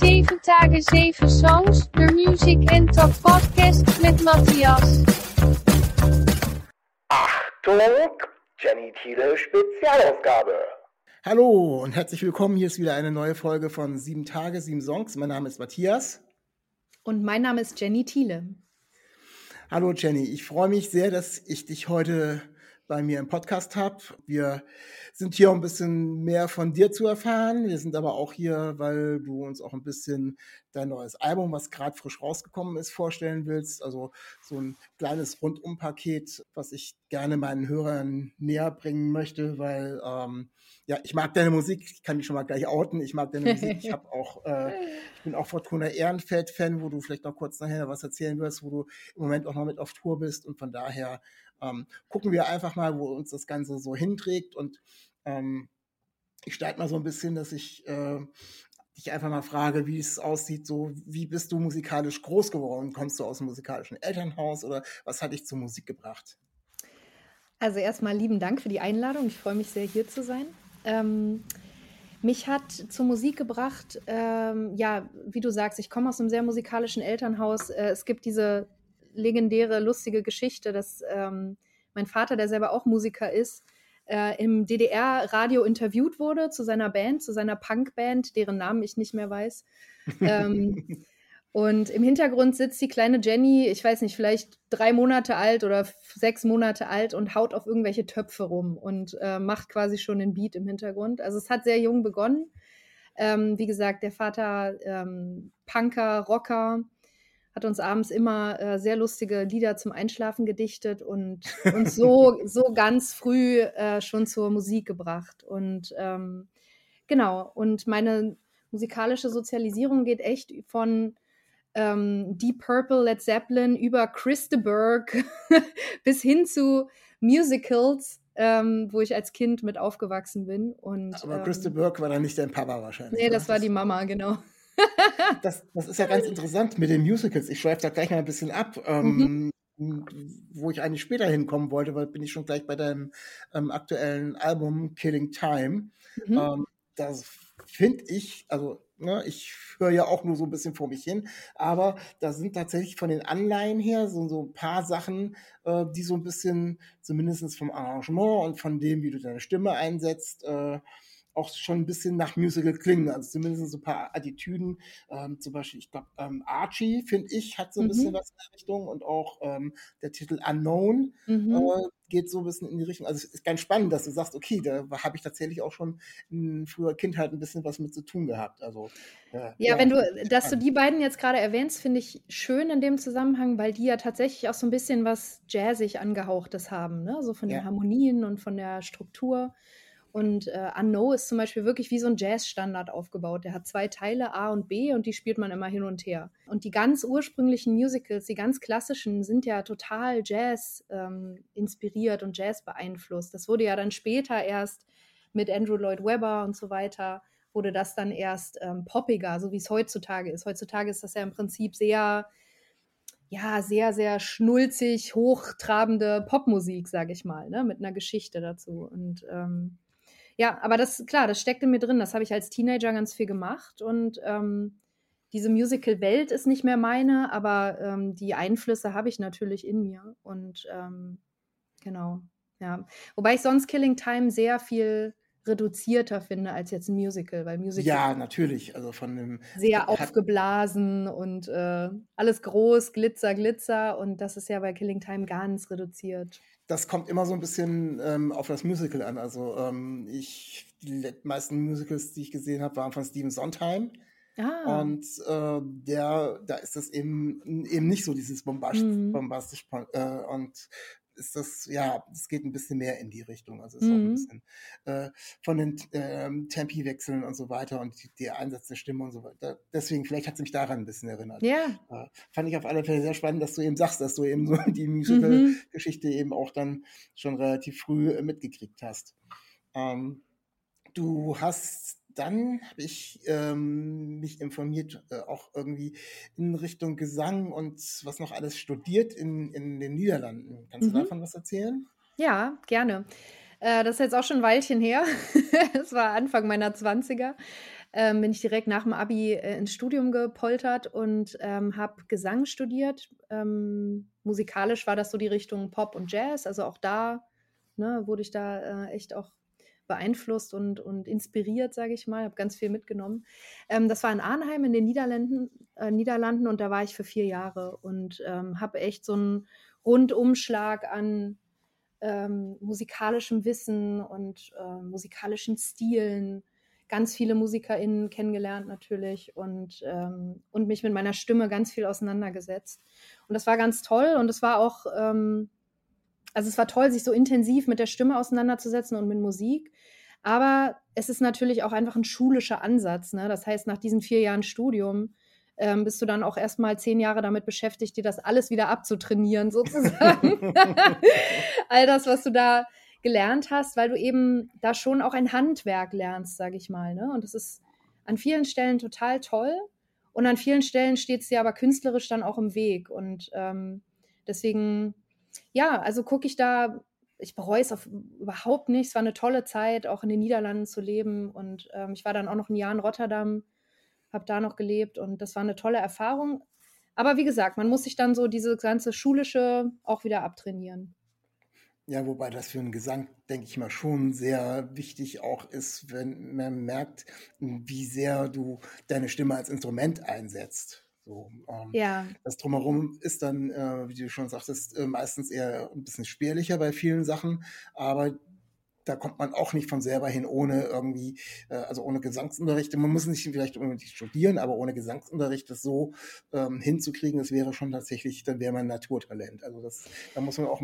7 dagen 7 songs, de Music and Talk podcast met Matthias. Achtung, Jenny Thiele Spezialausgabe. Hallo und herzlich willkommen. Hier ist wieder eine neue Folge von Sieben Tage, Sieben Songs. Mein Name ist Matthias. Und mein Name ist Jenny Thiele. Hallo Jenny, ich freue mich sehr, dass ich dich heute bei mir im Podcast habe. Wir sind hier, um ein bisschen mehr von dir zu erfahren. Wir sind aber auch hier, weil du uns auch ein bisschen dein neues Album, was gerade frisch rausgekommen ist, vorstellen willst. Also so ein kleines Rundumpaket, was ich gerne meinen Hörern näher bringen möchte, weil ähm, ja, ich mag deine Musik, ich kann dich schon mal gleich outen. Ich mag deine Musik. Ich habe auch, äh, ich bin auch Fortuna Ehrenfeld-Fan, wo du vielleicht noch kurz nachher was erzählen wirst, wo du im Moment auch noch mit auf Tour bist. Und von daher ähm, gucken wir einfach mal, wo uns das Ganze so hinträgt. Und ähm, ich starte mal so ein bisschen, dass ich äh, dich einfach mal frage, wie es aussieht. So, wie bist du musikalisch groß geworden? Kommst du aus einem musikalischen Elternhaus oder was hat dich zur Musik gebracht? Also erstmal lieben Dank für die Einladung. Ich freue mich sehr, hier zu sein. Ähm, mich hat zur Musik gebracht, ähm, ja, wie du sagst, ich komme aus einem sehr musikalischen Elternhaus. Äh, es gibt diese legendäre, lustige Geschichte, dass ähm, mein Vater, der selber auch Musiker ist, äh, im DDR-Radio interviewt wurde zu seiner Band, zu seiner Punkband, deren Namen ich nicht mehr weiß. ähm, und im Hintergrund sitzt die kleine Jenny, ich weiß nicht, vielleicht drei Monate alt oder sechs Monate alt und haut auf irgendwelche Töpfe rum und äh, macht quasi schon den Beat im Hintergrund. Also es hat sehr jung begonnen. Ähm, wie gesagt, der Vater ähm, Punker, Rocker, hat uns abends immer äh, sehr lustige Lieder zum Einschlafen gedichtet und uns so, so ganz früh äh, schon zur Musik gebracht. Und ähm, genau, und meine musikalische Sozialisierung geht echt von ähm, Deep Purple, Led Zeppelin über Chris de Burgh bis hin zu Musicals, ähm, wo ich als Kind mit aufgewachsen bin. Und, Aber ähm, Chris de Burgh war dann nicht dein Papa wahrscheinlich. Nee, das war die Mama, genau. Das, das ist ja ganz interessant mit den Musicals. Ich schweife da gleich mal ein bisschen ab. Ähm, mhm. Wo ich eigentlich später hinkommen wollte, weil bin ich schon gleich bei deinem ähm, aktuellen Album Killing Time. Mhm. Ähm, das finde ich, also ne, ich höre ja auch nur so ein bisschen vor mich hin, aber da sind tatsächlich von den Anleihen her so, so ein paar Sachen, äh, die so ein bisschen, zumindest vom Arrangement und von dem, wie du deine Stimme einsetzt, äh, auch schon ein bisschen nach Musical klingen. Also zumindest so ein paar Attitüden. Ähm, zum Beispiel, ich glaube, ähm, Archie, finde ich, hat so ein mhm. bisschen was in der Richtung und auch ähm, der Titel Unknown mhm. äh, geht so ein bisschen in die Richtung. Also es ist ganz spannend, dass du sagst, okay, da habe ich tatsächlich auch schon in früher Kindheit ein bisschen was mit zu tun gehabt. Also ja, ja wenn du, dass spannend. du die beiden jetzt gerade erwähnst, finde ich schön in dem Zusammenhang, weil die ja tatsächlich auch so ein bisschen was jazzig angehauchtes haben, ne? So von den ja. Harmonien und von der Struktur. Und äh, Unknown ist zum Beispiel wirklich wie so ein Jazz-Standard aufgebaut. Der hat zwei Teile, A und B, und die spielt man immer hin und her. Und die ganz ursprünglichen Musicals, die ganz klassischen, sind ja total Jazz ähm, inspiriert und Jazz beeinflusst. Das wurde ja dann später erst mit Andrew Lloyd Webber und so weiter, wurde das dann erst ähm, poppiger, so wie es heutzutage ist. Heutzutage ist das ja im Prinzip sehr ja, sehr, sehr schnulzig, hochtrabende Popmusik, sage ich mal, ne, mit einer Geschichte dazu. Und ähm, ja, aber das, klar, das steckt in mir drin. Das habe ich als Teenager ganz viel gemacht und ähm, diese Musical-Welt ist nicht mehr meine, aber ähm, die Einflüsse habe ich natürlich in mir. Und ähm, genau, ja. Wobei ich sonst Killing Time sehr viel reduzierter finde als jetzt ein Musical, weil Musical ja natürlich, also von dem sehr aufgeblasen und äh, alles groß, Glitzer, Glitzer und das ist ja bei Killing Time ganz reduziert das kommt immer so ein bisschen ähm, auf das Musical an. Also ähm, ich, die meisten Musicals, die ich gesehen habe, waren von Steven Sondheim. Ah. Und äh, der, da ist das eben, eben nicht so dieses bombastisch, mhm. bombastisch äh, und ist das, ja, es geht ein bisschen mehr in die Richtung. Also es ist mhm. auch ein mhm. bisschen äh, von den ähm, Tempi-Wechseln und so weiter und die, der Einsatz der Stimme und so weiter. Deswegen, vielleicht hat es mich daran ein bisschen erinnert. Ja. Äh, fand ich auf alle Fälle sehr spannend, dass du eben sagst, dass du eben so die Musical-Geschichte mhm. eben auch dann schon relativ früh äh, mitgekriegt hast. Ähm, du hast dann habe ich ähm, mich informiert, äh, auch irgendwie in Richtung Gesang und was noch alles studiert in, in den Niederlanden. Kannst mhm. du davon was erzählen? Ja, gerne. Äh, das ist jetzt auch schon ein Weilchen her. das war Anfang meiner 20er. Ähm, bin ich direkt nach dem Abi äh, ins Studium gepoltert und ähm, habe Gesang studiert. Ähm, musikalisch war das so die Richtung Pop und Jazz. Also auch da ne, wurde ich da äh, echt auch beeinflusst und, und inspiriert, sage ich mal. Habe ganz viel mitgenommen. Ähm, das war in Arnheim in den Niederlanden, äh, Niederlanden und da war ich für vier Jahre und ähm, habe echt so einen Rundumschlag an ähm, musikalischem Wissen und äh, musikalischen Stilen, ganz viele MusikerInnen kennengelernt natürlich und, ähm, und mich mit meiner Stimme ganz viel auseinandergesetzt. Und das war ganz toll und es war auch, ähm, also es war toll, sich so intensiv mit der Stimme auseinanderzusetzen und mit Musik. Aber es ist natürlich auch einfach ein schulischer Ansatz. Ne? Das heißt, nach diesen vier Jahren Studium ähm, bist du dann auch erstmal zehn Jahre damit beschäftigt, dir das alles wieder abzutrainieren, sozusagen. All das, was du da gelernt hast, weil du eben da schon auch ein Handwerk lernst, sage ich mal. Ne? Und das ist an vielen Stellen total toll. Und an vielen Stellen steht es dir aber künstlerisch dann auch im Weg. Und ähm, deswegen, ja, also gucke ich da, ich bereue es überhaupt nicht. Es war eine tolle Zeit, auch in den Niederlanden zu leben. Und ähm, ich war dann auch noch ein Jahr in Rotterdam habe da noch gelebt und das war eine tolle Erfahrung. Aber wie gesagt, man muss sich dann so diese ganze schulische auch wieder abtrainieren. Ja, wobei das für einen Gesang, denke ich mal, schon sehr wichtig auch ist, wenn man merkt, wie sehr du deine Stimme als Instrument einsetzt. So, ähm, ja. Das drumherum ist dann, äh, wie du schon sagtest, äh, meistens eher ein bisschen spärlicher bei vielen Sachen, aber da kommt man auch nicht von selber hin, ohne irgendwie, äh, also ohne Gesangsunterricht. Man muss nicht vielleicht unbedingt studieren, aber ohne Gesangsunterricht das so ähm, hinzukriegen, das wäre schon tatsächlich, dann wäre man Naturtalent. Also das, da muss man auch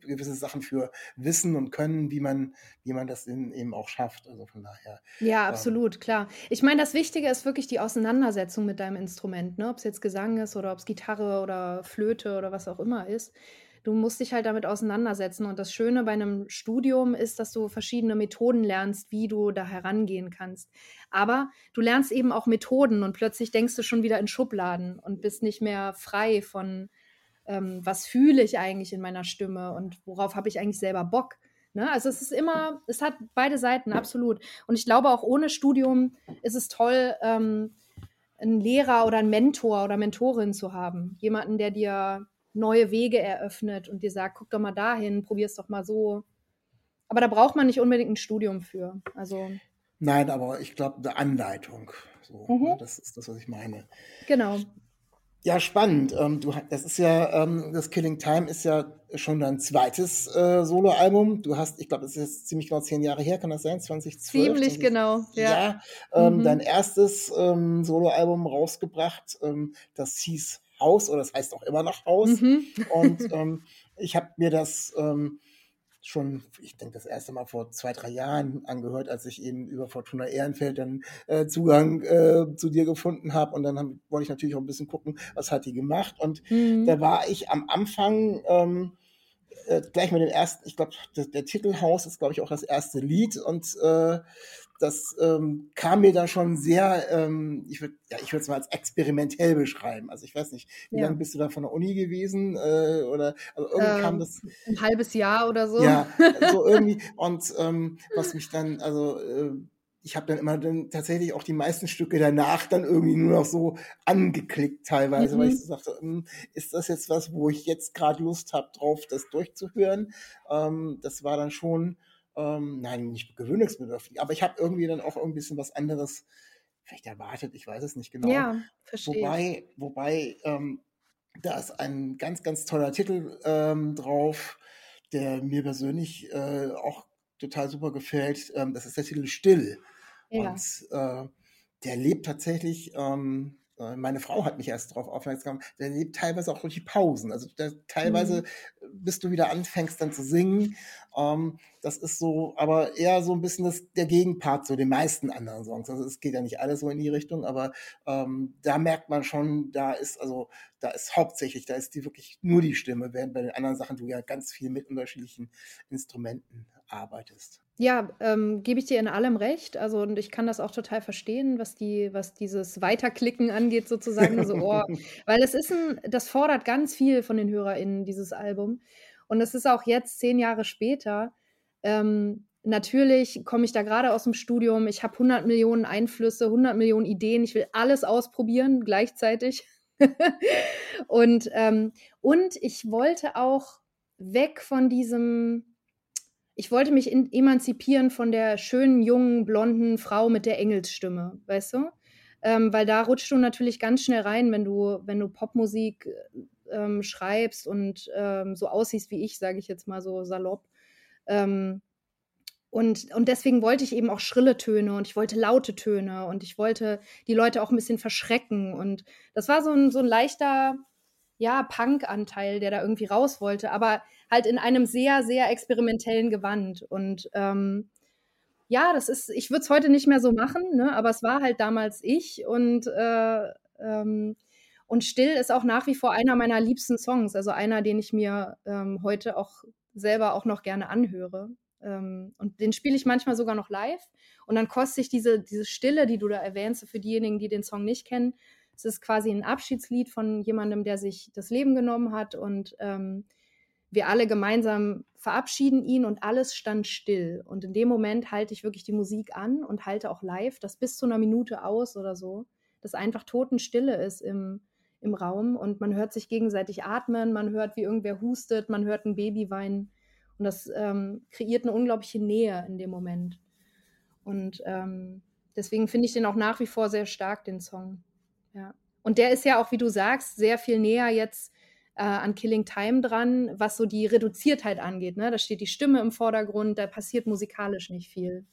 gewisse Sachen für wissen und können, wie man, wie man das in, eben auch schafft. Also von daher. Ja, ähm, absolut, ähm, klar. Ich meine, das Wichtige ist wirklich die Auseinandersetzung mit deinem Instrument, ne? ob es jetzt Gesang ist oder ob es Gitarre oder Flöte oder was auch immer ist du musst dich halt damit auseinandersetzen. Und das Schöne bei einem Studium ist, dass du verschiedene Methoden lernst, wie du da herangehen kannst. Aber du lernst eben auch Methoden und plötzlich denkst du schon wieder in Schubladen und bist nicht mehr frei von, ähm, was fühle ich eigentlich in meiner Stimme und worauf habe ich eigentlich selber Bock. Ne? Also es ist immer, es hat beide Seiten, absolut. Und ich glaube, auch ohne Studium ist es toll, ähm, einen Lehrer oder einen Mentor oder Mentorin zu haben. Jemanden, der dir neue Wege eröffnet und dir sagt, guck doch mal dahin, probier es doch mal so. Aber da braucht man nicht unbedingt ein Studium für. Also Nein, aber ich glaube, eine Anleitung. So, mhm. ne, das ist das, was ich meine. Genau. Ja, spannend. Ähm, du, das ist ja, ähm, das Killing Time ist ja schon dein zweites äh, Soloalbum. Du hast, ich glaube, das ist jetzt ziemlich genau zehn Jahre her, kann das sein? 2012? Ziemlich 20, genau, ja. ja ähm, mhm. Dein erstes ähm, Soloalbum rausgebracht, ähm, das hieß Haus oder das heißt auch immer noch Haus. Mhm. Und ähm, ich habe mir das ähm, schon, ich denke, das erste Mal vor zwei, drei Jahren angehört, als ich eben über Fortuna Ehrenfeld dann äh, Zugang äh, zu dir gefunden habe. Und dann hab, wollte ich natürlich auch ein bisschen gucken, was hat die gemacht. Und mhm. da war ich am Anfang ähm, äh, gleich mit dem ersten, ich glaube, der Titelhaus ist, glaube ich, auch das erste Lied. Und äh, das ähm, kam mir da schon sehr, ähm, ich würde ja, ich würde es mal als experimentell beschreiben. Also ich weiß nicht, wie ja. lange bist du da von der Uni gewesen? Äh, oder also irgendwie ähm, kam das. Ein halbes Jahr oder so. Ja, so irgendwie. Und ähm, was mich dann, also äh, ich habe dann immer dann tatsächlich auch die meisten Stücke danach dann irgendwie nur noch so angeklickt teilweise, mhm. weil ich so sagte, hm, ist das jetzt was, wo ich jetzt gerade Lust habe drauf, das durchzuhören? Ähm, das war dann schon ähm, nein, nicht gewöhnungsbedürftig, aber ich habe irgendwie dann auch ein bisschen was anderes vielleicht erwartet, ich weiß es nicht genau. Ja, verstehe. Wobei, wobei ähm, da ist ein ganz, ganz toller Titel ähm, drauf, der mir persönlich äh, auch total super gefällt. Ähm, das ist der Titel Still. Ja. Und äh, der lebt tatsächlich ähm, äh, meine Frau hat mich erst darauf aufmerksam gemacht, der lebt teilweise auch durch die Pausen. Also der, teilweise, mhm. bis du wieder anfängst dann zu singen, ähm, das ist so, aber eher so ein bisschen das, der Gegenpart zu den meisten anderen Songs. Also es geht ja nicht alles so in die Richtung, aber ähm, da merkt man schon, da ist also, da ist hauptsächlich, da ist die wirklich nur die Stimme, während bei den anderen Sachen du ja ganz viel mit unterschiedlichen Instrumenten arbeitest. Ja, ähm, gebe ich dir in allem recht. Also, und ich kann das auch total verstehen, was die, was dieses Weiterklicken angeht, sozusagen. so, oh, weil es ist ein, das fordert ganz viel von den HörerInnen, dieses Album. Und es ist auch jetzt, zehn Jahre später, Ähm, natürlich komme ich da gerade aus dem Studium. Ich habe 100 Millionen Einflüsse, 100 Millionen Ideen. Ich will alles ausprobieren gleichzeitig. und, ähm, und ich wollte auch weg von diesem, ich wollte mich in, emanzipieren von der schönen, jungen, blonden Frau mit der Engelsstimme, weißt du? Ähm, weil da rutschst du natürlich ganz schnell rein, wenn du, wenn du Popmusik ähm, schreibst und ähm, so aussiehst wie ich, sage ich jetzt mal so salopp. Ähm, und, und deswegen wollte ich eben auch schrille Töne und ich wollte laute Töne und ich wollte die Leute auch ein bisschen verschrecken. Und das war so ein, so ein leichter, ja, Punk-Anteil, der da irgendwie raus wollte, aber halt in einem sehr, sehr experimentellen Gewand. Und ähm, ja, das ist, ich würde es heute nicht mehr so machen, ne? aber es war halt damals ich und äh, ähm, und Still ist auch nach wie vor einer meiner liebsten Songs, also einer, den ich mir ähm, heute auch selber auch noch gerne anhöre. Ähm, und den spiele ich manchmal sogar noch live. Und dann kostet sich diese, diese Stille, die du da erwähnst, für diejenigen, die den Song nicht kennen, es ist quasi ein Abschiedslied von jemandem, der sich das Leben genommen hat und ähm, wir alle gemeinsam verabschieden ihn und alles stand still. Und in dem Moment halte ich wirklich die Musik an und halte auch live, das bis zu einer Minute aus oder so, dass einfach Totenstille ist im, im Raum und man hört sich gegenseitig atmen, man hört, wie irgendwer hustet, man hört ein Baby weinen. Und das ähm, kreiert eine unglaubliche Nähe in dem Moment. Und ähm, deswegen finde ich den auch nach wie vor sehr stark, den Song. Ja. Und der ist ja auch, wie du sagst, sehr viel näher jetzt äh, an Killing Time dran, was so die Reduziertheit angeht. Ne? Da steht die Stimme im Vordergrund, da passiert musikalisch nicht viel.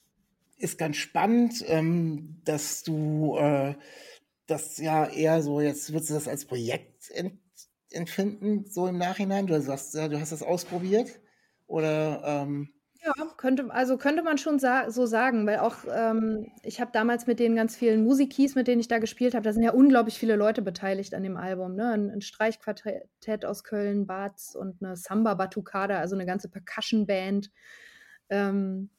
Ist ganz spannend, ähm, dass du äh, das ja eher so, jetzt würdest du das als Projekt empfinden, so im Nachhinein? Du sagst, ja, du hast das ausprobiert? Oder ähm, ja, könnte, also könnte man schon sa so sagen, weil auch ähm, ich habe damals mit den ganz vielen Musikis, mit denen ich da gespielt habe, da sind ja unglaublich viele Leute beteiligt an dem Album. Ne? Ein, ein Streichquartett aus Köln, Barz und eine Samba Batucada, also eine ganze Percussion-Band. Ähm,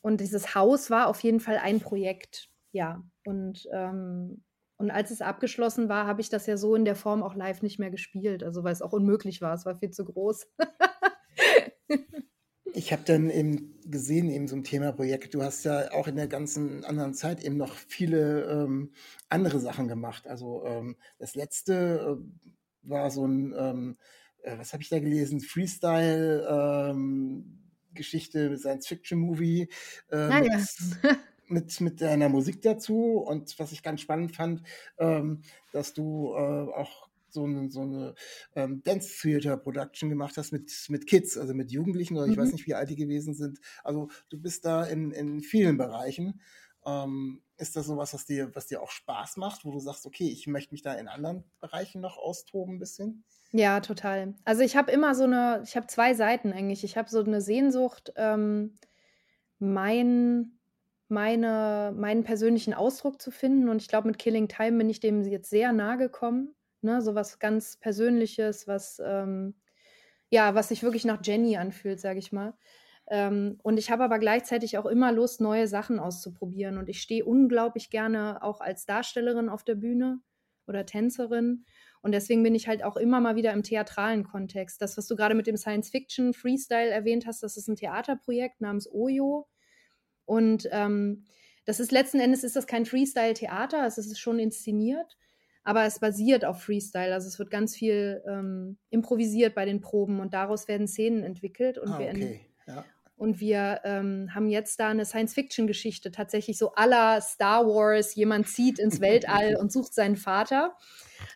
und dieses Haus war auf jeden Fall ein Projekt, ja. Und, ähm, und als es abgeschlossen war, habe ich das ja so in der Form auch live nicht mehr gespielt, also weil es auch unmöglich war, es war viel zu groß. Ich habe dann eben gesehen, eben so ein Themaprojekt. Du hast ja auch in der ganzen anderen Zeit eben noch viele ähm, andere Sachen gemacht. Also ähm, das letzte äh, war so ein, ähm, äh, was habe ich da gelesen? Freestyle. Ähm, Geschichte, Science-Fiction-Movie äh, ah, mit, ja. mit, mit deiner Musik dazu. Und was ich ganz spannend fand, ähm, dass du äh, auch so eine, so eine ähm, Dance Theater Production gemacht hast mit, mit Kids, also mit Jugendlichen oder mhm. ich weiß mhm. nicht, wie alt die gewesen sind. Also du bist da in, in vielen Bereichen. Ähm, ist das sowas, was dir, was dir auch Spaß macht, wo du sagst, okay, ich möchte mich da in anderen Bereichen noch austoben ein bisschen? Ja, total. Also ich habe immer so eine, ich habe zwei Seiten eigentlich. Ich habe so eine Sehnsucht, ähm, mein, meine, meinen persönlichen Ausdruck zu finden. Und ich glaube, mit Killing Time bin ich dem jetzt sehr nahe gekommen. Ne, so was ganz Persönliches, was, ähm, ja, was sich wirklich nach Jenny anfühlt, sage ich mal. Ähm, und ich habe aber gleichzeitig auch immer Lust, neue Sachen auszuprobieren. Und ich stehe unglaublich gerne auch als Darstellerin auf der Bühne oder Tänzerin. Und deswegen bin ich halt auch immer mal wieder im theatralen Kontext. Das, was du gerade mit dem Science-Fiction-Freestyle erwähnt hast, das ist ein Theaterprojekt namens Oyo. Und ähm, das ist letzten Endes ist das kein Freestyle-Theater, es ist schon inszeniert aber es basiert auf Freestyle. Also es wird ganz viel ähm, improvisiert bei den Proben und daraus werden Szenen entwickelt. Und ah, wir, okay. ja. und wir ähm, haben jetzt da eine Science-Fiction-Geschichte, tatsächlich so aller Star Wars. Jemand zieht ins Weltall und sucht seinen Vater,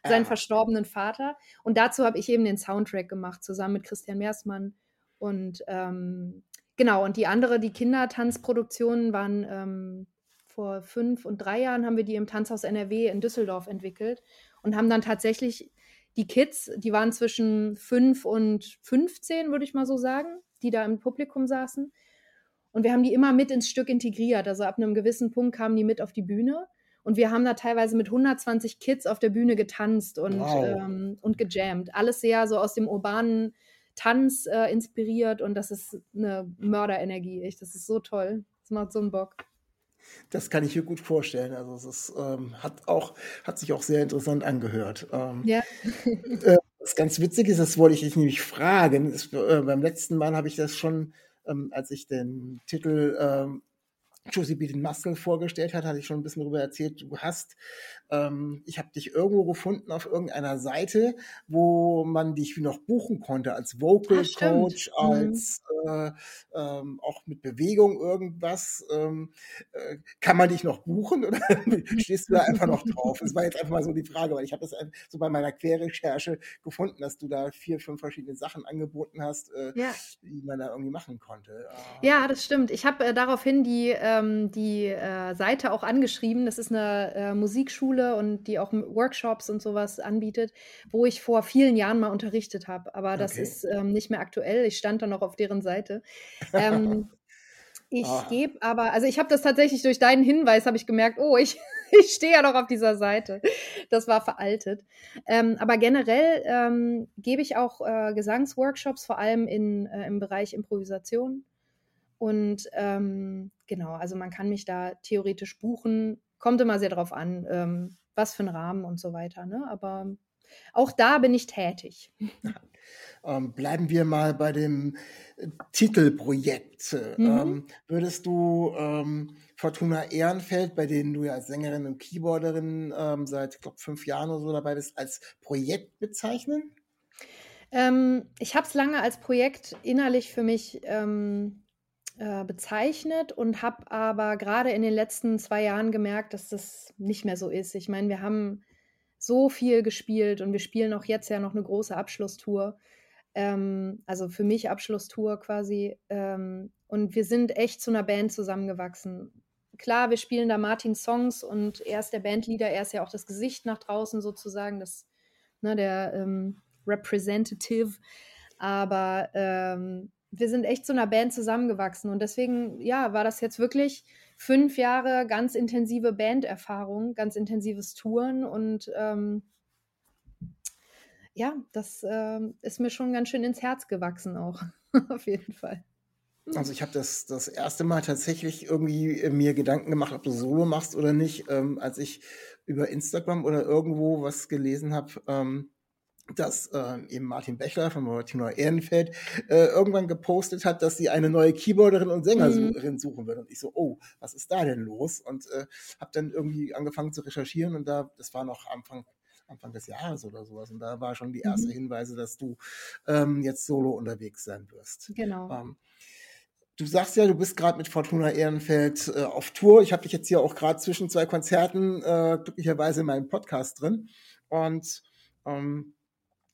seinen ah. verstorbenen Vater. Und dazu habe ich eben den Soundtrack gemacht, zusammen mit Christian Meersmann. Und ähm, genau, und die andere, die Kindertanzproduktionen waren ähm, vor fünf und drei Jahren haben wir die im Tanzhaus NRW in Düsseldorf entwickelt und haben dann tatsächlich die Kids, die waren zwischen fünf und 15, würde ich mal so sagen, die da im Publikum saßen. Und wir haben die immer mit ins Stück integriert. Also ab einem gewissen Punkt kamen die mit auf die Bühne. Und wir haben da teilweise mit 120 Kids auf der Bühne getanzt und, wow. ähm, und gejammt. Alles sehr so aus dem urbanen Tanz äh, inspiriert. Und das ist eine Mörderenergie. Echt, das ist so toll. Das macht so einen Bock. Das kann ich mir gut vorstellen. Also es ist, ähm, hat auch, hat sich auch sehr interessant angehört. Ähm, ja. äh, was ganz witzig ist, das wollte ich dich nämlich fragen. Ist, äh, beim letzten Mal habe ich das schon ähm, als ich den Titel ähm, Josie B. den Muscle vorgestellt hat, hatte ich schon ein bisschen darüber erzählt, du hast, ähm, ich habe dich irgendwo gefunden auf irgendeiner Seite, wo man dich noch buchen konnte als Vocal Ah, stimmt. Coach, als äh, ähm, auch mit Bewegung irgendwas. Ähm, äh, kann man dich noch buchen oder stehst du da einfach noch drauf? Das war jetzt einfach mal so die Frage, weil ich habe das so bei meiner Querrecherche gefunden, dass du da vier, fünf verschiedene Sachen angeboten hast, äh, Ja. die man da irgendwie machen konnte. Äh, Ja, das stimmt. Ich habe äh, daraufhin die, ähm, die äh, Seite auch angeschrieben. Das ist eine äh, Musikschule und die auch Workshops und sowas anbietet, wo ich vor vielen Jahren mal unterrichtet habe. Aber das Okay. ist ähm, nicht mehr aktuell. Ich stand da noch auf deren Seite. Ähm, ich Ah. gebe aber, also ich habe das tatsächlich durch deinen Hinweis, habe ich gemerkt, oh, ich, ich stehe ja noch auf dieser Seite. Das war veraltet. Ähm, aber generell ähm, gebe ich auch äh, Gesangsworkshops, vor allem in, äh, im Bereich Improvisation. Und ähm, genau, also man kann mich da theoretisch buchen. Kommt immer sehr drauf an, ähm, was für ein Rahmen und so weiter. Ne? Aber auch da bin ich tätig. Ähm, bleiben wir mal bei dem äh, Titelprojekt. Mhm. Ähm, würdest du ähm, Fortuna Ehrenfeld, bei denen du ja als Sängerin und Keyboarderin ähm, seit, ich glaube, fünf Jahren oder so dabei bist, als Projekt bezeichnen? Ähm, ich habe es lange als Projekt innerlich für mich ähm, äh, bezeichnet und habe aber gerade in den letzten zwei Jahren gemerkt, dass das nicht mehr so ist. Ich meine, wir haben so viel gespielt und wir spielen auch jetzt ja noch eine große Abschlusstour. Ähm, also für mich Abschlusstour quasi. Ähm, und wir sind echt zu einer Band zusammengewachsen. Klar, wir spielen da Martins Songs und er ist der Bandleader, er ist ja auch das Gesicht nach draußen sozusagen, das, ne, der ähm, Representative. Aber ähm, wir sind echt zu einer Band zusammengewachsen. Und deswegen, ja, war das jetzt wirklich fünf Jahre ganz intensive Banderfahrung, ganz intensives Touren. Und ähm, ja, das ähm, ist mir schon ganz schön ins Herz gewachsen auch, auf jeden Fall. Also ich habe das das erste Mal tatsächlich irgendwie äh, mir Gedanken gemacht, ob du Solo machst oder nicht, ähm, als ich über Instagram oder irgendwo was gelesen habe, ähm, dass ähm, eben Martin Bechler von Martin Ehrenfeld äh, irgendwann gepostet hat, dass sie eine neue Keyboarderin und Sängerin suchen würde. Und ich so, oh, was ist da denn los? Und äh, habe dann irgendwie angefangen zu recherchieren und da, das war noch Anfang Anfang des Jahres oder sowas. Und da war schon die erste Mhm. Hinweise, dass du ähm, jetzt solo unterwegs sein wirst. Genau. Ähm, du sagst ja, du bist gerade mit Fortuna Ehrenfeld äh, auf Tour. Ich habe dich jetzt hier auch gerade zwischen zwei Konzerten äh, glücklicherweise in meinem Podcast drin. Und ähm,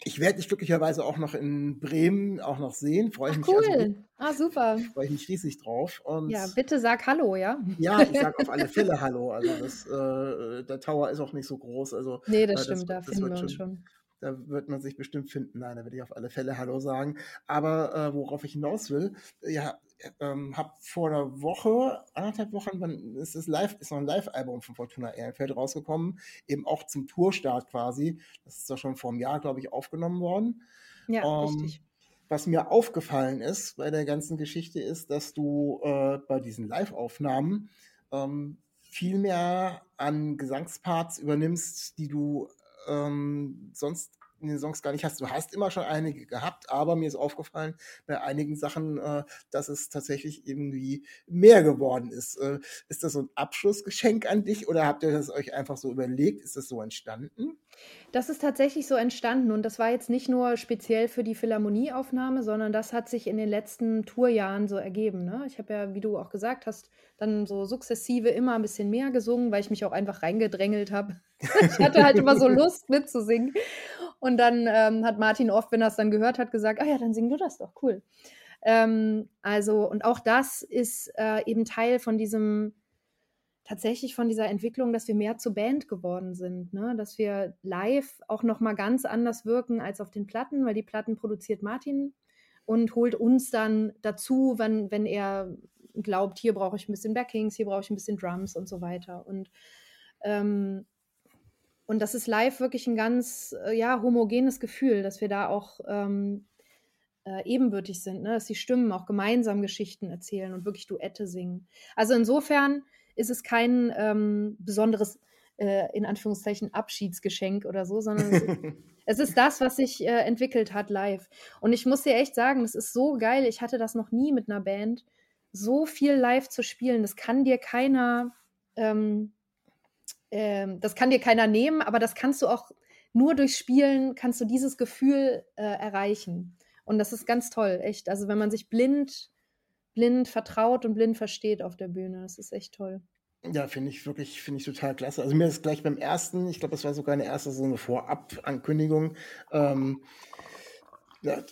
ich werde dich glücklicherweise auch noch in Bremen auch noch sehen. Freue ich Ach, mich also cool. Ah, super. freue ich mich riesig drauf. Und Ja, bitte sag Hallo, ja? ja, ich sage auf alle Fälle Hallo. Also das, äh, der Tower ist auch nicht so groß. Also Nee, äh, das stimmt, da wird- finden wir uns schon. da wird man sich bestimmt finden. Nein, da werde ich auf alle Fälle Hallo sagen. Aber äh, worauf ich hinaus will, ja, ähm, habe vor einer Woche, anderthalb Wochen, wann ist das live, ist noch ein Live-Album von Fortuna Ehrenfeld rausgekommen, eben auch zum Tourstart quasi. Das ist doch schon vor einem Jahr, glaube ich, aufgenommen worden. Ja, Ähm, richtig. Was mir aufgefallen ist bei der ganzen Geschichte ist, dass du äh, bei diesen Live-Aufnahmen ähm, viel mehr an Gesangsparts übernimmst, die du ähm, sonst in den Songs gar nicht hast. Du hast immer schon einige gehabt, aber mir ist aufgefallen bei einigen Sachen, äh, dass es tatsächlich irgendwie mehr geworden ist. Äh, ist das so ein Abschlussgeschenk an dich oder habt ihr das euch einfach so überlegt? Ist das so entstanden? Das ist tatsächlich so entstanden und das war jetzt nicht nur speziell für die Philharmonieaufnahme, sondern das hat sich in den letzten Tourjahren so ergeben. Ne? Ich habe ja, wie du auch gesagt hast, dann so sukzessive immer ein bisschen mehr gesungen, weil ich mich auch einfach reingedrängelt habe. ich hatte halt immer so Lust mitzusingen. Und dann ähm, hat Martin oft, wenn er es dann gehört hat, gesagt, ah ja, dann sing du das doch, cool. Ähm, also, und auch das ist äh, eben Teil von diesem tatsächlich von dieser Entwicklung, dass wir mehr zur Band geworden sind, ne? dass wir live auch noch mal ganz anders wirken als auf den Platten, weil die Platten produziert Martin und holt uns dann dazu, wenn, wenn er glaubt, hier brauche ich ein bisschen Backings, hier brauche ich ein bisschen Drums und so weiter. Und, ähm, und das ist live wirklich ein ganz äh, ja, homogenes Gefühl, dass wir da auch ähm, äh, ebenbürtig sind, ne? dass die Stimmen auch gemeinsam Geschichten erzählen und wirklich Duette singen. Also insofern ist es kein ähm, besonderes äh, in Anführungszeichen Abschiedsgeschenk oder so, sondern es, es ist das, was sich äh, entwickelt hat live. Und ich muss dir echt sagen, das ist so geil. Ich hatte das noch nie mit einer Band, so viel live zu spielen. Das kann dir keiner, ähm, ähm, das kann dir keiner nehmen, aber das kannst du auch nur durch Spielen kannst du dieses Gefühl äh, erreichen. Und das ist ganz toll, echt. Also wenn man sich blind, blind vertraut und blind versteht auf der Bühne, das ist echt toll. Ja, finde ich wirklich, finde ich total klasse. Also mir ist gleich beim ersten, ich glaube, das war sogar eine erste so eine Vorab-Ankündigung. Ähm, ja,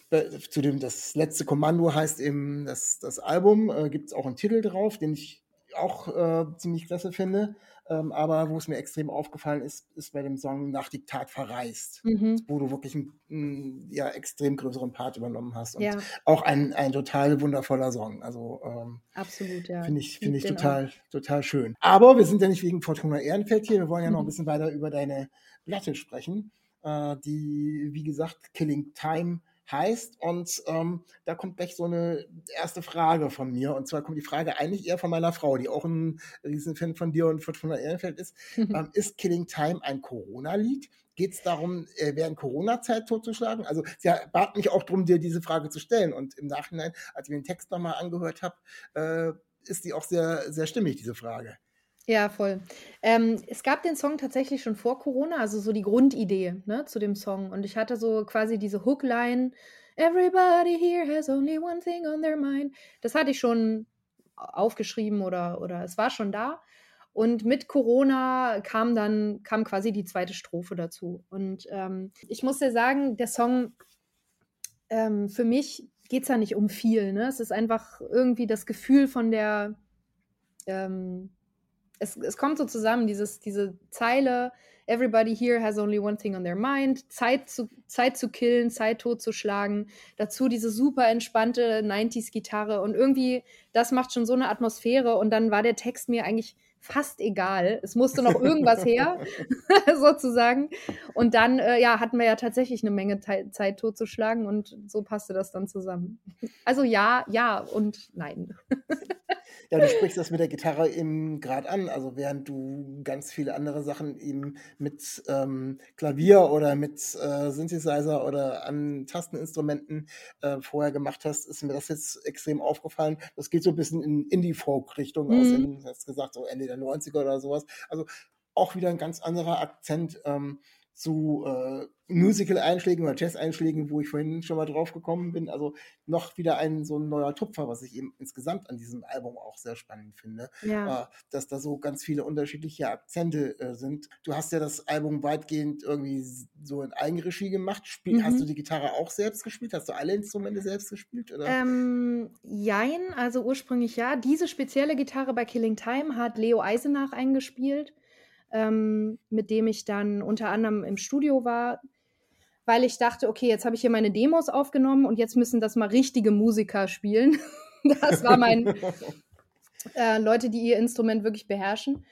zu das letzte Kommando heißt eben das, das Album, äh, gibt es auch einen Titel drauf, den ich auch äh, ziemlich klasse finde. Ähm, aber wo es mir extrem aufgefallen ist, ist bei dem Song Nach Diktat verreist, mhm. wo du wirklich einen, einen, ja, extrem größeren Part übernommen hast. Und ja. auch ein, ein total wundervoller Song. Also ähm, absolut, ja. Finde ich, find ich total, total schön. Aber wir sind ja nicht wegen Fortuna Ehrenfeld hier, wir wollen ja noch ein mhm. bisschen weiter über deine Platte sprechen, äh, die, wie gesagt, Killing Time heißt. Und ähm, da kommt gleich so eine erste Frage von mir. Und zwar kommt die Frage eigentlich eher von meiner Frau, die auch ein Riesenfan von dir und von Fortuna Ehrenfeld ist. Mhm. Ähm, ist Killing Time ein Corona-Lied? Geht es darum, äh, während Corona-Zeit totzuschlagen? Also sie bat mich auch darum, dir diese Frage zu stellen. Und im Nachhinein, als ich mir den Text nochmal angehört habe, äh, ist die auch sehr, sehr stimmig, diese Frage. Ja, voll. Ähm, es gab den Song tatsächlich schon vor Corona, also so die Grundidee ne, zu dem Song. Und ich hatte so quasi diese Hookline, Everybody here has only one thing on their mind. Das hatte ich schon aufgeschrieben oder, oder es war schon da. Und mit Corona kam dann, kam quasi die zweite Strophe dazu. Und ähm, ich muss dir sagen, der Song, ähm, für mich geht es ja nicht um viel. Ne? Es ist einfach irgendwie das Gefühl von der, ähm, es, es kommt so zusammen, dieses, diese Zeile, everybody here has only one thing on their mind, Zeit zu, Zeit zu killen, Zeit totzuschlagen, dazu diese super entspannte 90s-Gitarre und irgendwie, das macht schon so eine Atmosphäre und dann war der Text mir eigentlich fast egal. Es musste noch irgendwas her, sozusagen. Und dann, äh, ja, hatten wir ja tatsächlich eine Menge Zeit totzuschlagen und so passte das dann zusammen. Also ja, ja und nein. Ja, du sprichst das mit der Gitarre eben gerade an. Also während du ganz viele andere Sachen eben mit ähm, Klavier oder mit äh, Synthesizer oder an Tasteninstrumenten äh, vorher gemacht hast, ist mir das jetzt extrem aufgefallen. Das geht so ein bisschen in Indie-Folk-Richtung mhm. aus, in, hast gesagt, so Ende der 90er oder sowas. Also auch wieder ein ganz anderer Akzent. Ähm, zu äh, Musical-Einschlägen oder Jazz-Einschlägen, wo ich vorhin schon mal drauf gekommen bin. Also noch wieder ein so ein neuer Tupfer, was ich eben insgesamt an diesem Album auch sehr spannend finde. Ja. Äh, dass da so ganz viele unterschiedliche Akzente äh, sind. Du hast ja das Album weitgehend irgendwie so in Eigenregie gemacht. Spiel, mhm. Hast du die Gitarre auch selbst gespielt? Hast du alle Instrumente selbst gespielt? Oder? Ähm, jein, also ursprünglich ja. Diese spezielle Gitarre bei Killing Time hat Leo Eisenach eingespielt ähm, mit dem ich dann unter anderem im Studio war, weil ich dachte, okay, jetzt habe ich hier meine Demos aufgenommen und jetzt müssen das mal richtige Musiker spielen. das war mein äh, Leute, die ihr Instrument wirklich beherrschen.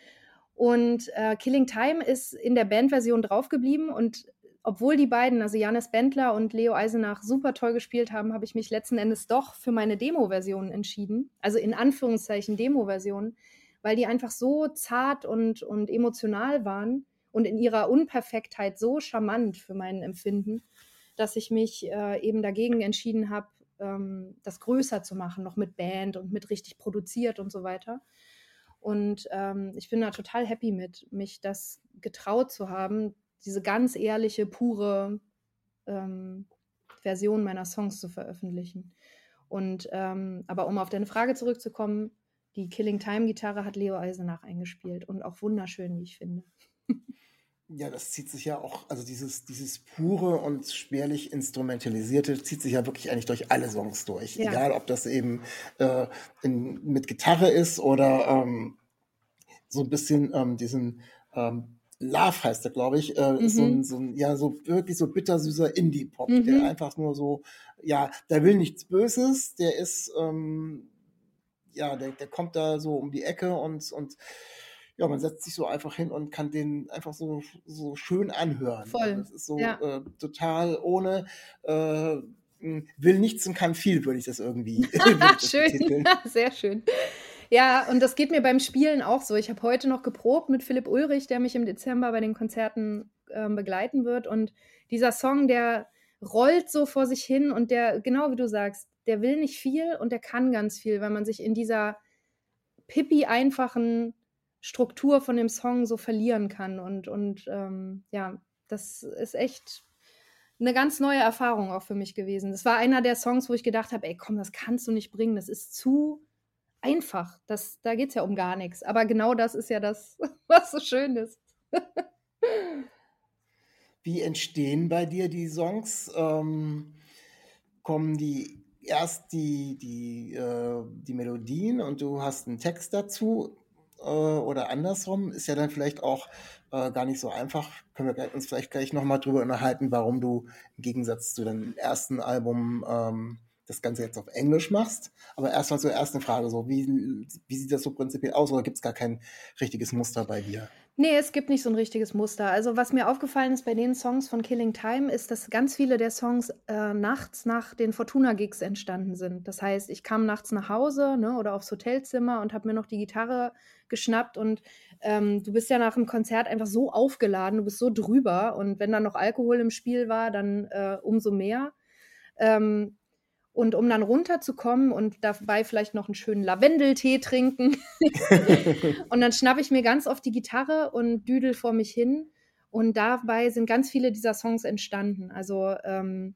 Und äh, Killing Time ist in der Bandversion draufgeblieben und obwohl die beiden, also Janis Bendler und Leo Eisenach, super toll gespielt haben, habe ich mich letzten Endes doch für meine Demo-Version entschieden. Also in Anführungszeichen Demo-Version, weil die einfach so zart und, und emotional waren und in ihrer Unperfektheit so charmant für mein Empfinden, dass ich mich äh, eben dagegen entschieden habe, ähm, das größer zu machen, noch mit Band und mit richtig produziert und so weiter. Und ähm, ich bin da total happy mit, mich das getraut zu haben, diese ganz ehrliche, pure ähm, Version meiner Songs zu veröffentlichen. Und ähm, aber um auf deine Frage zurückzukommen, die Killing Time Gitarre hat Leo Eisenach eingespielt und auch wunderschön, wie ich finde. Ja, das zieht sich ja auch, also dieses, dieses pure und spärlich instrumentalisierte zieht sich ja wirklich eigentlich durch alle Songs durch. Ja. Egal, ob das eben äh, in, mit Gitarre ist oder ähm, so ein bisschen ähm, diesen ähm, Love heißt der, glaube ich, äh, mhm. so, ein, so ein, ja, so wirklich so bittersüßer Indie-Pop, mhm. der einfach nur so, ja, der will nichts Böses, der ist, ähm, ja, der, der kommt da so um die Ecke und, und ja, man setzt sich so einfach hin und kann den einfach so, so schön anhören. Voll. Das ist so ja. äh, total ohne äh, will nichts und kann viel, würde ich das irgendwie. schön, sehr schön. Ja, und das geht mir beim Spielen auch so. Ich habe heute noch geprobt mit Philipp Ulrich, der mich im Dezember bei den Konzerten äh, begleiten wird. Und dieser Song, der rollt so vor sich hin und der, genau wie du sagst, der will nicht viel und der kann ganz viel, weil man sich in dieser pippi einfachen Struktur von dem Song so verlieren kann. Und, und ähm, ja, das ist echt eine ganz neue Erfahrung auch für mich gewesen. Das war einer der Songs, wo ich gedacht habe, ey, komm, das kannst du nicht bringen. Das ist zu einfach. Das, da geht es ja um gar nichts. Aber genau das ist ja das, was so schön ist. Wie entstehen bei dir die Songs? Ähm, kommen die erst die, die, äh, die Melodien und du hast einen Text dazu äh, oder andersrum? Ist ja dann vielleicht auch äh, gar nicht so einfach. Können wir uns vielleicht gleich nochmal drüber unterhalten, warum du im Gegensatz zu deinem ersten Album ähm, das Ganze jetzt auf Englisch machst. Aber erstmal zur ersten Frage, so wie, wie sieht das so prinzipiell aus oder gibt es gar kein richtiges Muster bei dir? Nee, es gibt nicht so ein richtiges Muster. Also was mir aufgefallen ist bei den Songs von Killing Time, ist, dass ganz viele der Songs äh, nachts nach den Fortuna-Gigs entstanden sind. Das heißt, ich kam nachts nach Hause ne, oder aufs Hotelzimmer und habe mir noch die Gitarre geschnappt und ähm, du bist ja nach dem Konzert einfach so aufgeladen, du bist so drüber und wenn dann noch Alkohol im Spiel war, dann äh, umso mehr. Ähm, und um dann runterzukommen und dabei vielleicht noch einen schönen Lavendeltee trinken. und dann schnappe ich mir ganz oft die Gitarre und düdel vor mich hin. Und dabei sind ganz viele dieser Songs entstanden. Also, ähm,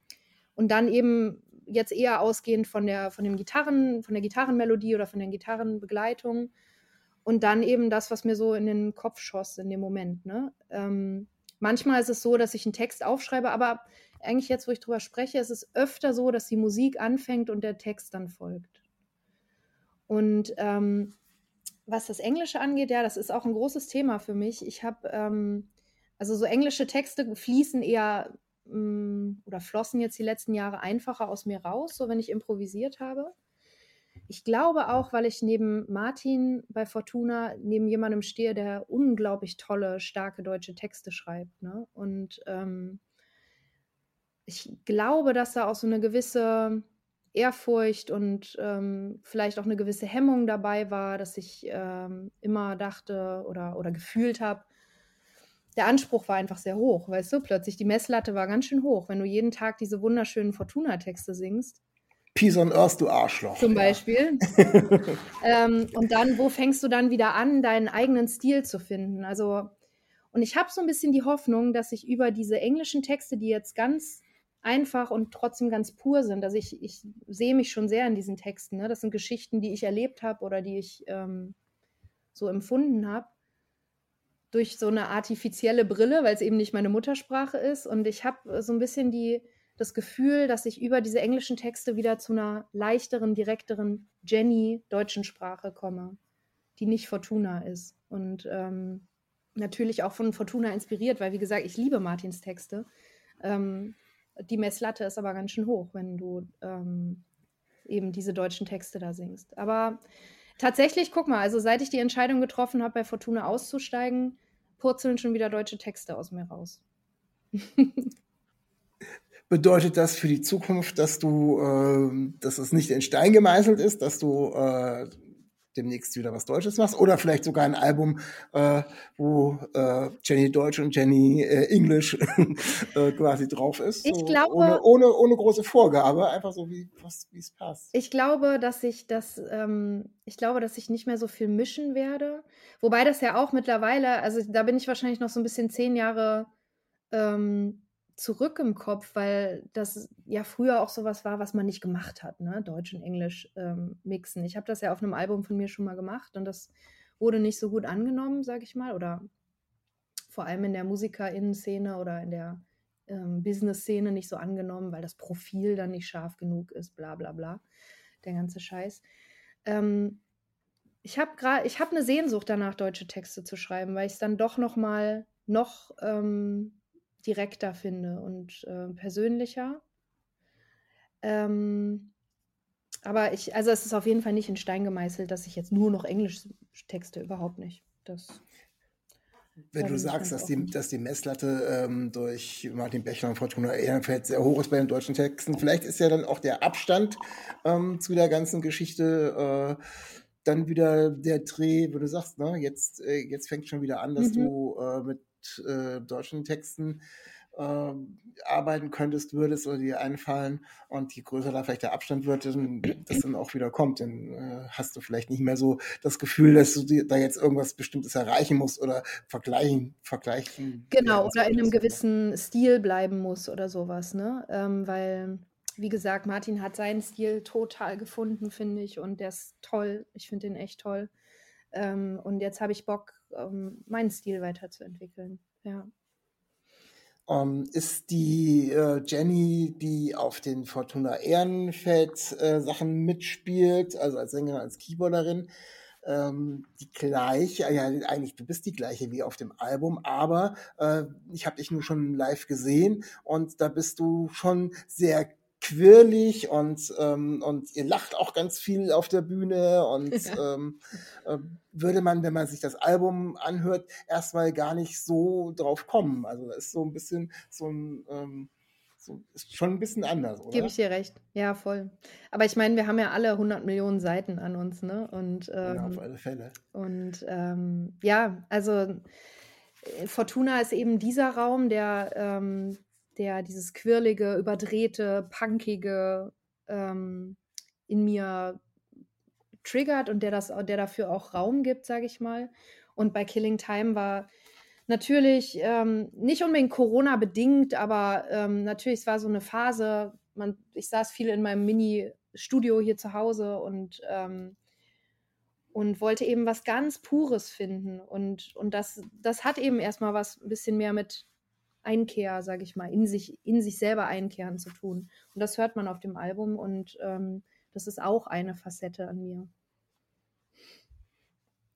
und dann eben jetzt eher ausgehend von der, von dem Gitarren, von der Gitarrenmelodie oder von der Gitarrenbegleitung. Und dann eben das, was mir so in den Kopf schoss in dem Moment. Ne? Ähm, manchmal ist es so, dass ich einen Text aufschreibe, aber eigentlich jetzt, wo ich drüber spreche, ist es öfter so, dass die Musik anfängt und der Text dann folgt. Und ähm, was das Englische angeht, ja, das ist auch ein großes Thema für mich. Ich habe, ähm, also so englische Texte fließen eher mh, mm, oder flossen jetzt die letzten Jahre einfacher aus mir raus, so wenn ich improvisiert habe. Ich glaube auch, weil ich neben Martin bei Fortuna neben jemandem stehe, der unglaublich tolle, starke deutsche Texte schreibt. Ne? Und ähm, ich glaube, dass da auch so eine gewisse Ehrfurcht und ähm, vielleicht auch eine gewisse Hemmung dabei war, dass ich ähm, immer dachte oder, oder gefühlt habe, der Anspruch war einfach sehr hoch, weißt du, plötzlich die Messlatte war ganz schön hoch, wenn du jeden Tag diese wunderschönen Fortuna-Texte singst. Peace on Earth, du Arschloch. Zum Beispiel. Ähm, und dann, wo fängst du dann wieder an, deinen eigenen Stil zu finden? Also, und ich habe so ein bisschen die Hoffnung, dass ich über diese englischen Texte, die jetzt ganz einfach und trotzdem ganz pur sind. Also ich, ich sehe mich schon sehr in diesen Texten. Ne? Das sind Geschichten, die ich erlebt habe oder die ich ähm, so empfunden habe. Durch so eine artifizielle Brille, weil es eben nicht meine Muttersprache ist. Und ich habe so ein bisschen die, das Gefühl, dass ich über diese englischen Texte wieder zu einer leichteren, direkteren Jenny deutschen Sprache komme, die nicht Fortuna ist. Und ähm, natürlich auch von Fortuna inspiriert, weil wie gesagt, ich liebe Martins Texte. Ähm, die Messlatte ist aber ganz schön hoch, wenn du ähm, eben diese deutschen Texte da singst. Aber tatsächlich, guck mal, also seit ich die Entscheidung getroffen habe, bei Fortuna auszusteigen, purzeln schon wieder deutsche Texte aus mir raus. Bedeutet das für die Zukunft, dass du, äh, dass es nicht in Stein gemeißelt ist, dass du äh, demnächst wieder was Deutsches machst oder vielleicht sogar ein Album, äh, wo äh, Jenny Deutsch und Jenny äh, English äh, quasi drauf ist. So ich glaube, ohne, ohne, ohne große Vorgabe, einfach so wie es passt. Ich glaube, dass ich das, ähm, ich glaube, dass ich nicht mehr so viel mischen werde. Wobei das ja auch mittlerweile, also da bin ich wahrscheinlich noch so ein bisschen zehn Jahre ähm, zurück im Kopf, weil das ja früher auch sowas war, was man nicht gemacht hat, ne? Deutsch und Englisch ähm, mixen. Ich habe das ja auf einem Album von mir schon mal gemacht und das wurde nicht so gut angenommen, sage ich mal, oder vor allem in der Musikerinnen-Szene oder in der ähm, Business-Szene nicht so angenommen, weil das Profil dann nicht scharf genug ist, bla bla bla, der ganze Scheiß. Ähm, ich habe gerade, ich habe eine Sehnsucht danach, deutsche Texte zu schreiben, weil ich es dann doch noch mal noch ähm, direkter finde und äh, persönlicher. Ähm, aber ich, also es ist auf jeden Fall nicht in Stein gemeißelt, dass ich jetzt nur noch Englisch texte, überhaupt nicht. Das, Wenn du sagst, dass die, dass die Messlatte ähm, durch Martin Bechler und Fortuna Ehrenfeld sehr hoch ist bei den deutschen Texten, vielleicht ist ja dann auch der Abstand ähm, zu der ganzen Geschichte äh, dann wieder der Dreh, wo du sagst, ne, jetzt, äh, jetzt fängt schon wieder an, dass Mhm. du äh, mit äh, deutschen Texten äh, arbeiten könntest, würdest oder dir einfallen und je größer da vielleicht der Abstand wird, dann, das dann auch wieder kommt, dann äh, hast du vielleicht nicht mehr so das Gefühl, dass du dir da jetzt irgendwas Bestimmtes erreichen musst oder vergleichen, vergleichen. Genau, oder in einem ne? gewissen Stil bleiben muss oder sowas, ne? Ähm, weil, wie gesagt, Martin hat seinen Stil total gefunden, finde ich, und der ist toll. Ich finde den echt toll. Ähm, und jetzt habe ich Bock, ähm, meinen Stil weiterzuentwickeln. Ja. Ähm, ist die äh, Jenny, die auf den Fortuna Ehrenfeld äh, Sachen mitspielt, also als Sängerin, als Keyboarderin, ähm, die gleiche, ja eigentlich du bist die gleiche wie auf dem Album, aber äh, ich habe dich nur schon live gesehen und da bist du schon sehr quirlig und ähm, und ihr lacht auch ganz viel auf der Bühne und Ja. ähm, äh, würde man, wenn man sich das Album anhört, erstmal gar nicht so drauf kommen. Also das ist so ein bisschen so ein ähm, so, ist schon ein bisschen anders, Gebe oder? ich dir recht. Ja, voll. Aber ich meine, wir haben ja alle 100 Millionen Seiten an uns, ne? Und, Ja, auf ähm, alle Fälle. und ähm, ja, also äh, Fortuna ist eben dieser Raum, der, ähm, der dieses quirlige, überdrehte, punkige ähm, in mir triggert und der, das, der dafür auch Raum gibt, sage ich mal. Und bei Killing Time war natürlich ähm, nicht unbedingt Corona bedingt, aber ähm, natürlich es war so eine Phase. Man, ich saß viel in meinem Mini-Studio hier zu Hause und ähm, und wollte eben was ganz Pures finden. Und, und das, das hat eben erstmal was ein bisschen mehr mit Einkehr, sage ich mal, in sich, in sich selber einkehren zu tun. Und das hört man auf dem Album und ähm, das ist auch eine Facette an mir.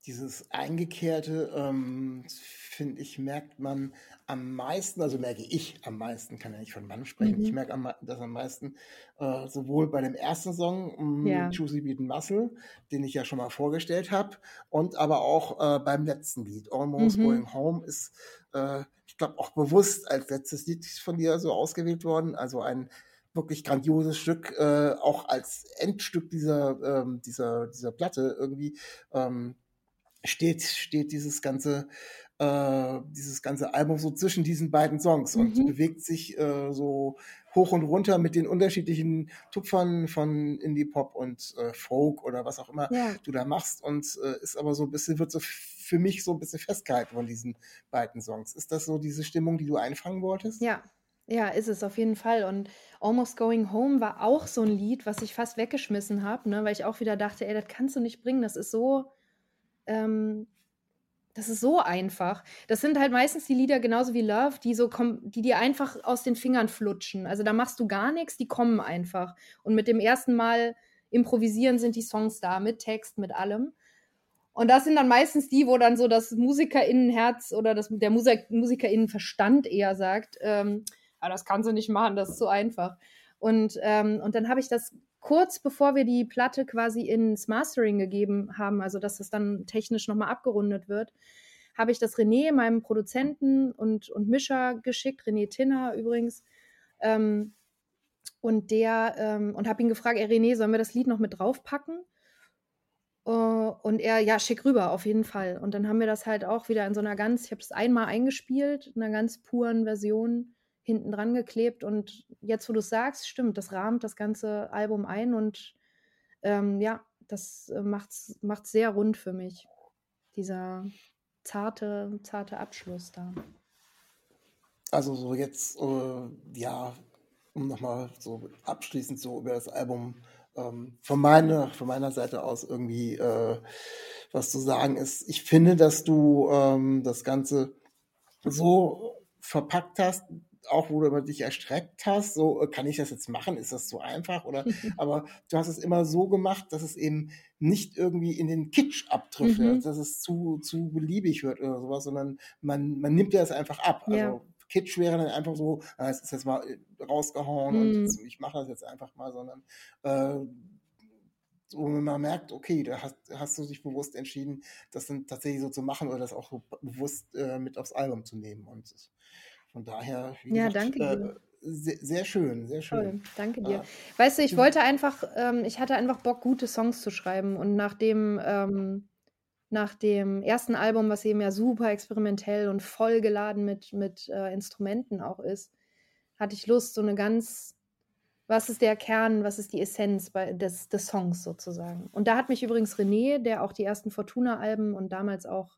Dieses Eingekehrte, ähm, finde ich, merkt man am meisten, also merke ich am meisten, kann ja nicht von Mann sprechen, ich Mhm. merke am, mei- das am meisten äh, sowohl bei dem ersten Song, um, Ja. Juicy Beat and Muscle, den ich ja schon mal vorgestellt habe, und aber auch äh, beim letzten Lied, Almost Mhm. Going Home, ist, äh, ich glaube, auch bewusst als letztes Lied von dir so ausgewählt worden, also ein wirklich grandioses Stück, äh, auch als Endstück dieser, ähm, dieser, dieser Platte irgendwie. Ähm, steht, steht dieses ganze, äh, dieses ganze Album so zwischen diesen beiden Songs und Mhm. bewegt sich äh, so hoch und runter mit den unterschiedlichen Tupfern von Indie-Pop und äh, Folk oder was auch immer Ja. du da machst und äh, ist aber so ein bisschen, wird so für mich so ein bisschen festgehalten von diesen beiden Songs. Ist das so diese Stimmung, die du einfangen wolltest? Ja, ja, ist es auf jeden Fall. Und Almost Going Home war auch so ein Lied, was ich fast weggeschmissen habe, ne, weil ich auch wieder dachte, ey, das kannst du nicht bringen. Das ist so, ähm, das ist so einfach. Das sind halt meistens die Lieder genauso wie Love, die so kommen, die dir einfach aus den Fingern flutschen. Also da machst du gar nichts, die kommen einfach. Und mit dem ersten Mal improvisieren sind die Songs da, mit Text, mit allem. Und das sind dann meistens die, wo dann so das Musikerinnenherz oder das, der Musik, Musikerinnenverstand eher sagt, ähm, ah, das kannst du nicht machen, das ist zu einfach. Und, ähm, und dann habe ich das kurz bevor wir die Platte quasi ins Mastering gegeben haben, also dass das dann technisch nochmal abgerundet wird, habe ich das René, meinem Produzenten und, und Mischer geschickt, René Tinner übrigens. Ähm, und der, ähm, und habe ihn gefragt, ey René, sollen wir das Lied noch mit draufpacken? Äh, und er, ja, schick rüber, auf jeden Fall. Und dann haben wir das halt auch wieder in so einer ganz, ich habe das einmal eingespielt, in einer ganz puren Version hinten dran geklebt. Und jetzt, wo du es sagst, stimmt, das rahmt das ganze Album ein und ähm, ja, das äh, macht's, macht's sehr rund für mich. Dieser zarte, zarte Abschluss da. Also so jetzt, äh, ja, um nochmal so abschließend so über das Album ähm, von, meiner, von meiner Seite aus irgendwie äh, was zu sagen ist. Ich finde, dass du ähm, das Ganze so verpackt hast, auch wo du über dich erstreckt hast, so äh, kann ich das jetzt machen, ist das so einfach oder aber du hast es immer so gemacht, dass es eben nicht irgendwie in den Kitsch abtrifft, Mhm. dass es zu, zu beliebig wird oder sowas, sondern man, man nimmt ja das einfach ab. Ja. Also Kitsch wäre dann einfach so, ah, es ist jetzt mal äh, rausgehauen und Mhm. jetzt, ich mache das jetzt einfach mal, sondern äh, so, wenn man merkt, okay, da hast, hast du dich bewusst entschieden, das dann tatsächlich so zu machen oder das auch so bewusst äh, mit aufs Album zu nehmen. Und von daher, Ja, gesagt, danke äh, sehr, sehr schön, sehr schön. Toll, danke dir. Ah. Weißt du, ich wollte einfach, ähm, ich hatte einfach Bock, gute Songs zu schreiben. Und nach dem, ähm, nach dem ersten Album, was eben ja super experimentell und voll geladen mit, mit äh, Instrumenten auch ist, hatte ich Lust, so eine ganz, was ist der Kern, was ist die Essenz bei, des, des Songs sozusagen. Und da hat mich übrigens René, der auch die ersten Fortuna-Alben und damals auch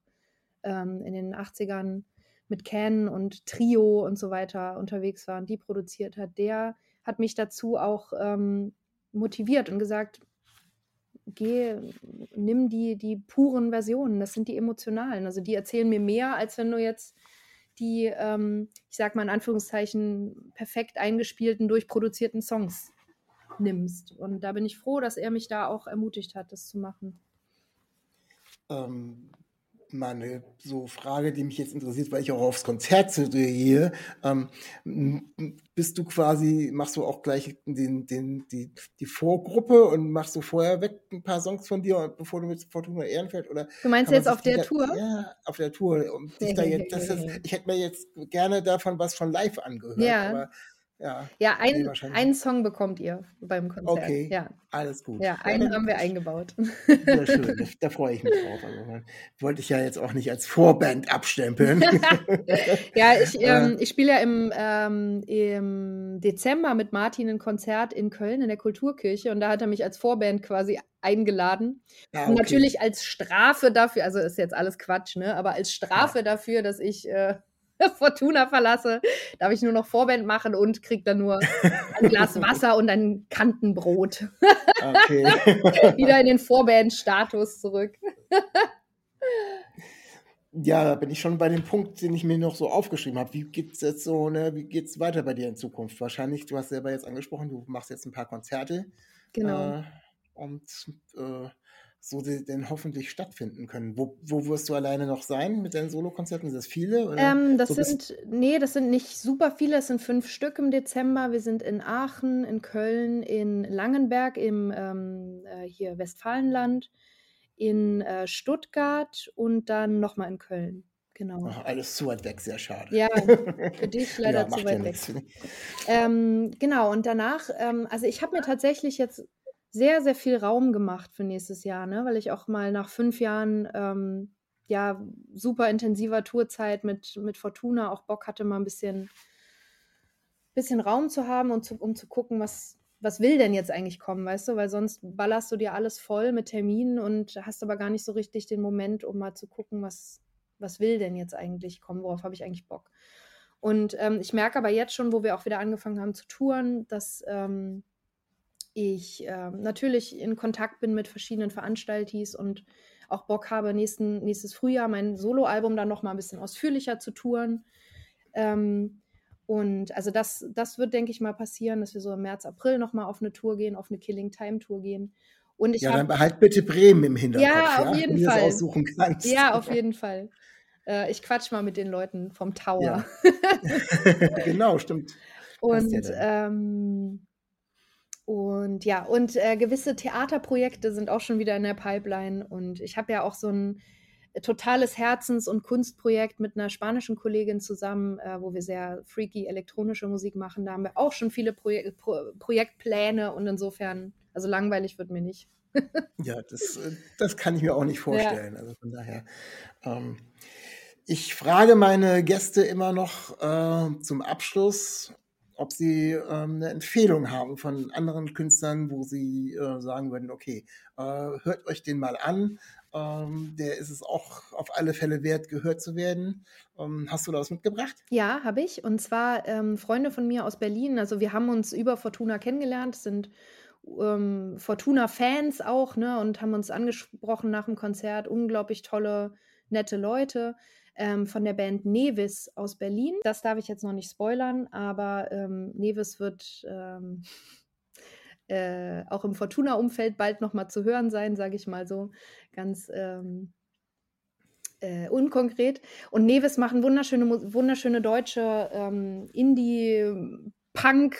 ähm, in den 80ern mit Ken und Trio und so weiter unterwegs war und die produziert hat, der hat mich dazu auch ähm, motiviert und gesagt, geh, nimm die, die puren Versionen, das sind die emotionalen. Also die erzählen mir mehr, als wenn du jetzt die, ähm, ich sag mal in Anführungszeichen, perfekt eingespielten, durchproduzierten Songs nimmst. Und da bin ich froh, dass er mich da auch ermutigt hat, das zu machen. Ähm, mal eine so Frage, die mich jetzt interessiert, weil ich auch aufs Konzert gehe. Ähm, bist du quasi, machst du auch gleich den, den, die, die Vorgruppe und machst du vorher weg ein paar Songs von dir, bevor du mit Fortuna Ehrenfeld oder? Du meinst jetzt auf der da, Tour? Ja, auf der Tour. Um da jetzt, das ist, ich hätte mir jetzt gerne davon was von live angehört. Ja. Aber ja, ja ein, nee, einen Song bekommt ihr beim Konzert. Okay, ja. alles gut. Ja, einen haben wir eingebaut. Sehr schön, da, freue ich mich drauf. Also, wollte ich ja jetzt auch nicht als Vorband abstempeln. ja, ich, ähm, ich spiele ja im, ähm, im Dezember mit Martin ein Konzert in Köln in der Kulturkirche und da hat er mich als Vorband quasi eingeladen. Ah, okay. Und natürlich als Strafe dafür, also ist jetzt alles Quatsch, ne? Aber als Strafe ja. dafür, dass ich äh, Fortuna verlasse, darf ich nur noch Vorband machen und krieg dann nur ein Glas Wasser und ein Kantenbrot. Okay. Wieder in den Vorband-Status zurück. ja, da bin ich schon bei dem Punkt, den ich mir noch so aufgeschrieben habe. Wie geht's jetzt so, ne, wie geht's weiter bei dir in Zukunft? Wahrscheinlich, du hast selber jetzt angesprochen, du machst jetzt ein paar Konzerte. Genau. Äh, und äh, so die denn hoffentlich stattfinden können. Wo, wo wirst du alleine noch sein mit deinen Solokonzerten? Sind das viele? Ähm, das so sind, nee, das sind nicht super viele. Es sind fünf Stück im Dezember. Wir sind in Aachen, in Köln, in Langenberg im ähm, äh, hier Westfalenland, in äh, Stuttgart und dann nochmal in Köln. Genau. Ach, alles zu weit weg, sehr schade. Ja, für dich leider ja, zu weit ja weg. Ähm, genau, und danach, ähm, also ich habe mir tatsächlich jetzt sehr, sehr viel Raum gemacht für nächstes Jahr, ne? weil ich auch mal nach fünf Jahren ähm, ja super intensiver Tourzeit mit, mit Fortuna auch Bock hatte, mal ein bisschen, bisschen Raum zu haben und zu, um zu gucken, was, was will denn jetzt eigentlich kommen, weißt du? Weil sonst ballerst du dir alles voll mit Terminen und hast aber gar nicht so richtig den Moment, um mal zu gucken, was, was will denn jetzt eigentlich kommen, worauf habe ich eigentlich Bock. Und ähm, ich merke aber jetzt schon, wo wir auch wieder angefangen haben zu touren, dass ähm, ich äh, natürlich in Kontakt bin mit verschiedenen Veranstaltis und auch Bock habe, nächsten, nächstes Frühjahr mein Soloalbum dann noch mal ein bisschen ausführlicher zu touren. Ähm, und also das, das wird, denke ich mal, passieren, dass wir so im März, April noch mal auf eine Tour gehen, auf eine Killing Time Tour gehen. Und ich ja, hab, dann behalt bitte Bremen im Hinterkopf. Ja, auf ja, jeden Fall. aussuchen kannst. Ja, auf jeden Fall. Äh, ich quatsch mal mit den Leuten vom Tower. Ja. genau, stimmt. Und ähm, und ja, und äh, gewisse Theaterprojekte sind auch schon wieder in der Pipeline. Und ich habe ja auch so ein äh, totales Herzens- und Kunstprojekt mit einer spanischen Kollegin zusammen, äh, wo wir sehr freaky elektronische Musik machen. Da haben wir auch schon viele Proje Pro Projektpläne und insofern, also langweilig wird mir nicht. ja, das, äh, das kann ich mir auch nicht vorstellen. Ja. Also von daher. Ähm, ich frage meine Gäste immer noch äh, zum Abschluss, ob Sie ähm, eine Empfehlung haben von anderen Künstlern, wo Sie äh, sagen würden, okay, äh, hört euch den mal an. Ähm, der ist es auch auf alle Fälle wert, gehört zu werden. Ähm, hast du da was mitgebracht? Ja, habe ich. Und zwar ähm, Freunde von mir aus Berlin. Also wir haben uns über Fortuna kennengelernt, sind ähm, Fortuna-Fans auch, ne, und haben uns angesprochen nach dem Konzert. Unglaublich tolle, nette Leute ähm, von der Band Nevis aus Berlin. Das darf ich jetzt noch nicht spoilern, aber ähm, Nevis wird ähm, äh, auch im Fortuna-Umfeld bald nochmal zu hören sein, sage ich mal so ganz ähm, äh, unkonkret. Und Nevis machen wunderschöne, wunderschöne deutsche ähm, Indie, Punk,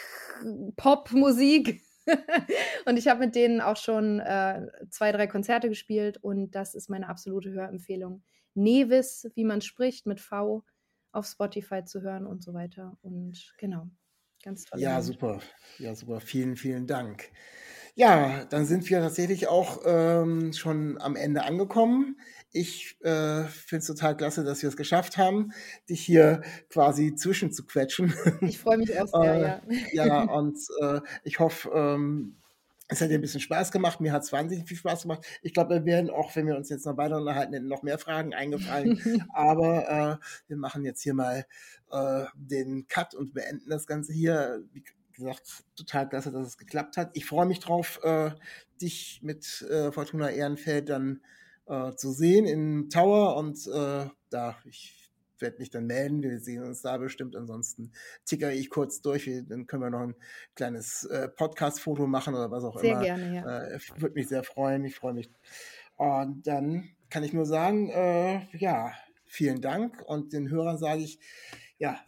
Pop-Musik. und ich habe mit denen auch schon äh, zwei, drei Konzerte gespielt und das ist meine absolute Hörempfehlung. Nevis, wie man spricht, mit V auf Spotify zu hören und so weiter. Und genau. Ganz toll. Ja, super. Ja, super. Vielen, vielen Dank. Ja, dann sind wir tatsächlich auch ähm, schon am Ende angekommen. Ich äh, finde es total klasse, dass wir es geschafft haben, dich hier quasi zwischen zu quetschen. Ich freue mich auch sehr, äh, ja. ja, und äh, ich hoffe, ähm, es hat dir ein bisschen Spaß gemacht. Mir hat es wahnsinnig viel Spaß gemacht. Ich glaube, wir werden auch, wenn wir uns jetzt noch weiter unterhalten, noch mehr Fragen eingefallen. Aber äh, wir machen jetzt hier mal äh, den Cut und beenden das Ganze hier. Wie gesagt, total klasse, dass es geklappt hat. Ich freue mich drauf, äh, dich mit äh, Fortuna Ehrenfeld dann äh, zu sehen im Tower und äh, da ich werde mich dann melden. Wir sehen uns da bestimmt. Ansonsten tickere ich kurz durch. Dann können wir noch ein kleines äh, Podcast-Foto machen oder was auch Sehr immer. gerne, ja. Äh, Würde mich sehr freuen. Ich freue mich. Und dann kann ich nur sagen, äh, ja, vielen Dank. Und den Hörern sage ich, ja,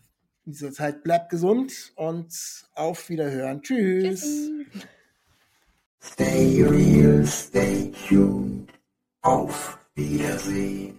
in dieser Zeit bleibt gesund und auf Wiederhören. Tschüss. Tschüssi. Stay real, stay tuned. Auf Wiedersehen.